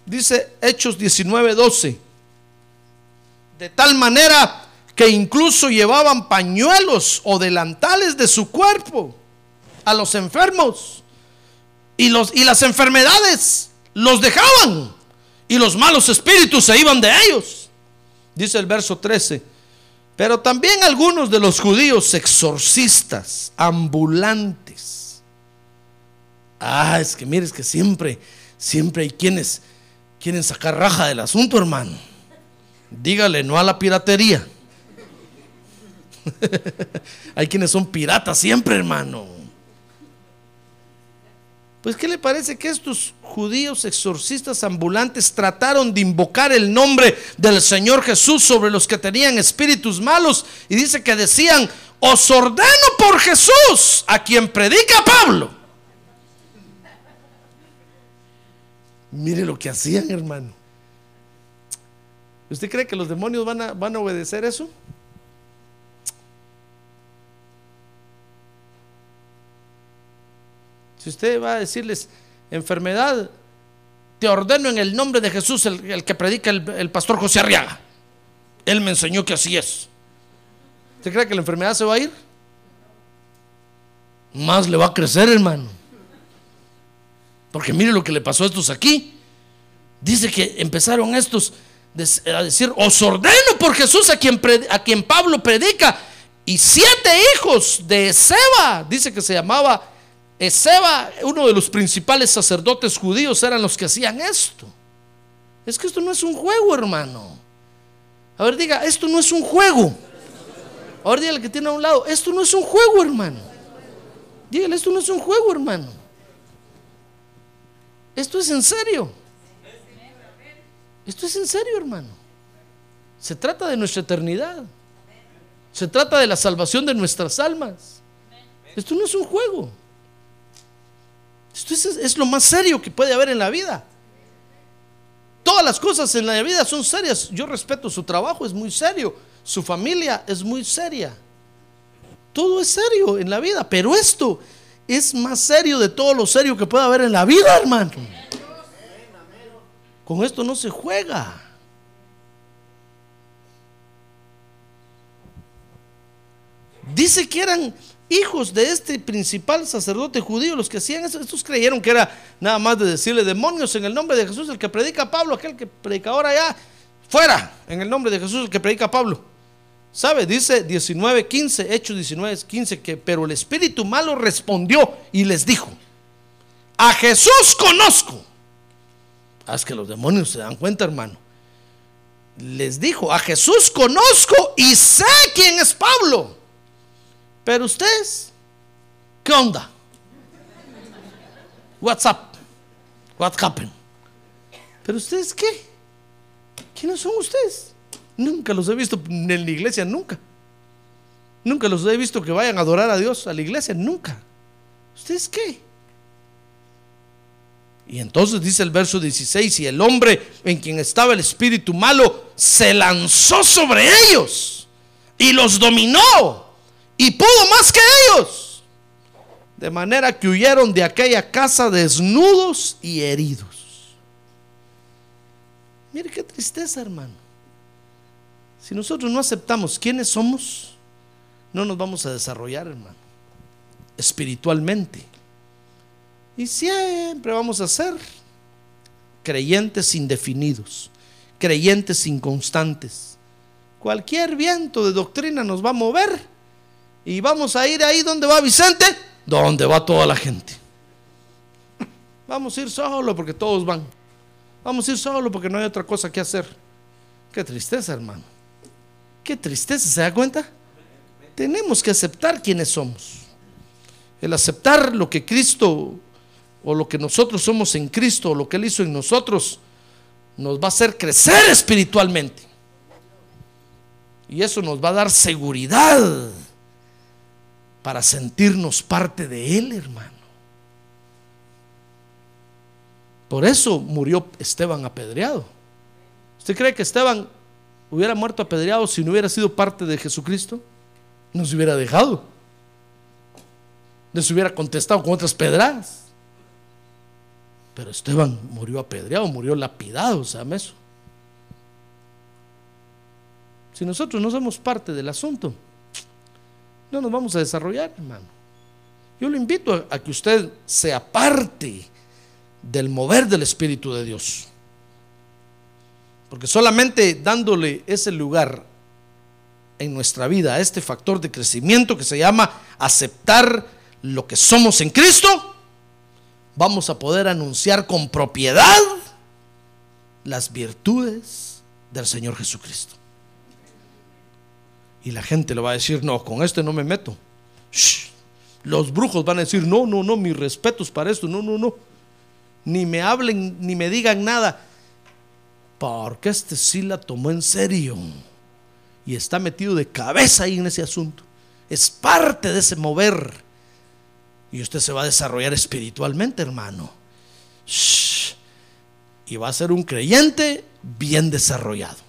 Dice Hechos 19, 12. De tal manera que incluso llevaban pañuelos o delantales de su cuerpo a los enfermos. Y, los, y las enfermedades los dejaban y los malos espíritus se iban de ellos. Dice el verso 13. Pero también algunos de los judíos exorcistas, ambulantes. Ah, es que mires que siempre, siempre hay quienes quieren sacar raja del asunto, hermano. Dígale no a la piratería. hay quienes son piratas siempre, hermano. Pues ¿qué le parece que estos judíos exorcistas ambulantes trataron de invocar el nombre del Señor Jesús sobre los que tenían espíritus malos? Y dice que decían, os ordeno por Jesús, a quien predica Pablo. Mire lo que hacían, hermano. ¿Usted cree que los demonios van a, van a obedecer eso? Si usted va a decirles, enfermedad, te ordeno en el nombre de Jesús, el, que predica el, el pastor José Arriaga. Él me enseñó que así es. ¿Usted cree que la enfermedad se va a ir? Más le va a crecer, hermano. Porque mire lo que le pasó a estos aquí. Dice que empezaron estos a decir, os ordeno por Jesús a quien, a quien Pablo predica. Y siete hijos de Seba, dice que se llamaba Seba, uno de los principales sacerdotes judíos, eran los que hacían esto. Es que esto no es un juego, hermano. A ver, diga, esto no es un juego. Ahora dígale que tiene a un lado, esto no es un juego, hermano. Dígale, esto no es un juego, hermano. Esto es en serio. Esto es en serio, hermano. Se trata de nuestra eternidad. Se trata de la salvación de nuestras almas. Esto no es un juego. Esto es, lo más serio que puede haber en la vida. Todas las cosas en la vida son serias. Yo respeto su trabajo, es muy serio. Su familia es muy seria. Todo es serio en la vida. Pero esto es más serio de todo lo serio que puede haber en la vida, hermano. Con esto no se juega. Dice que eran hijos de este principal sacerdote judío los que hacían eso. Estos creyeron que era nada más de decirle demonios en el nombre de Jesús, el que predica Pablo, aquel que predica ahora ya, fuera en el nombre de Jesús, el que predica Pablo. ¿Sabe? Dice 19, 15, Hechos 19, 15, que pero el espíritu malo respondió y les dijo, a Jesús conozco Haz que los demonios se dan cuenta, hermano. Les dijo, a Jesús conozco y sé quién es Pablo. Pero ustedes, ¿qué onda? What's up? What happened? Pero ustedes, ¿qué? ¿Quiénes son ustedes? Nunca los he visto en la iglesia, nunca. Nunca los he visto que vayan a adorar a Dios a la iglesia, nunca. ¿Ustedes qué? Y entonces dice el verso 16, y el hombre en quien estaba el espíritu malo se lanzó sobre ellos y los dominó y pudo más que ellos. De manera que huyeron de aquella casa desnudos y heridos. Mire qué tristeza, hermano. Si nosotros no aceptamos quiénes somos, no nos vamos a desarrollar, hermano, espiritualmente. Y siempre vamos a ser creyentes indefinidos, creyentes inconstantes. Cualquier viento de doctrina nos va a mover y vamos a ir ahí donde va Vicente, donde va toda la gente. Vamos a ir solo porque todos van. Vamos a ir solo porque no hay otra cosa que hacer. Qué tristeza, hermano. Qué tristeza, ¿se da cuenta? Tenemos que aceptar quiénes somos. El aceptar lo que Cristo o lo que nosotros somos en Cristo, o lo que Él hizo en nosotros, nos va a hacer crecer espiritualmente. Y eso nos va a dar seguridad para sentirnos parte de Él, hermano. Por eso murió Esteban apedreado. ¿Usted cree que Esteban hubiera muerto apedreado si no hubiera sido parte de Jesucristo? No se hubiera dejado. Se hubiera contestado con otras pedradas. Pero Esteban murió apedreado, murió lapidado, ¿sabe eso? Si nosotros no somos parte del asunto, no nos vamos a desarrollar, hermano. Yo lo invito a, que usted sea parte del mover del Espíritu de Dios. Porque solamente dándole ese lugar en nuestra vida a este factor de crecimiento que se llama aceptar lo que somos en Cristo, vamos a poder anunciar con propiedad las virtudes del Señor Jesucristo. Y la gente le va a decir, no, con este no me meto. Los brujos van a decir, no, no, no, mis respetos para esto, no, no, no. Ni me hablen, ni me digan nada. Porque este sí la tomó en serio. Y está metido de cabeza ahí en ese asunto. Es parte de ese mover y usted se va a desarrollar espiritualmente, hermano. Y va a ser un creyente bien desarrollado.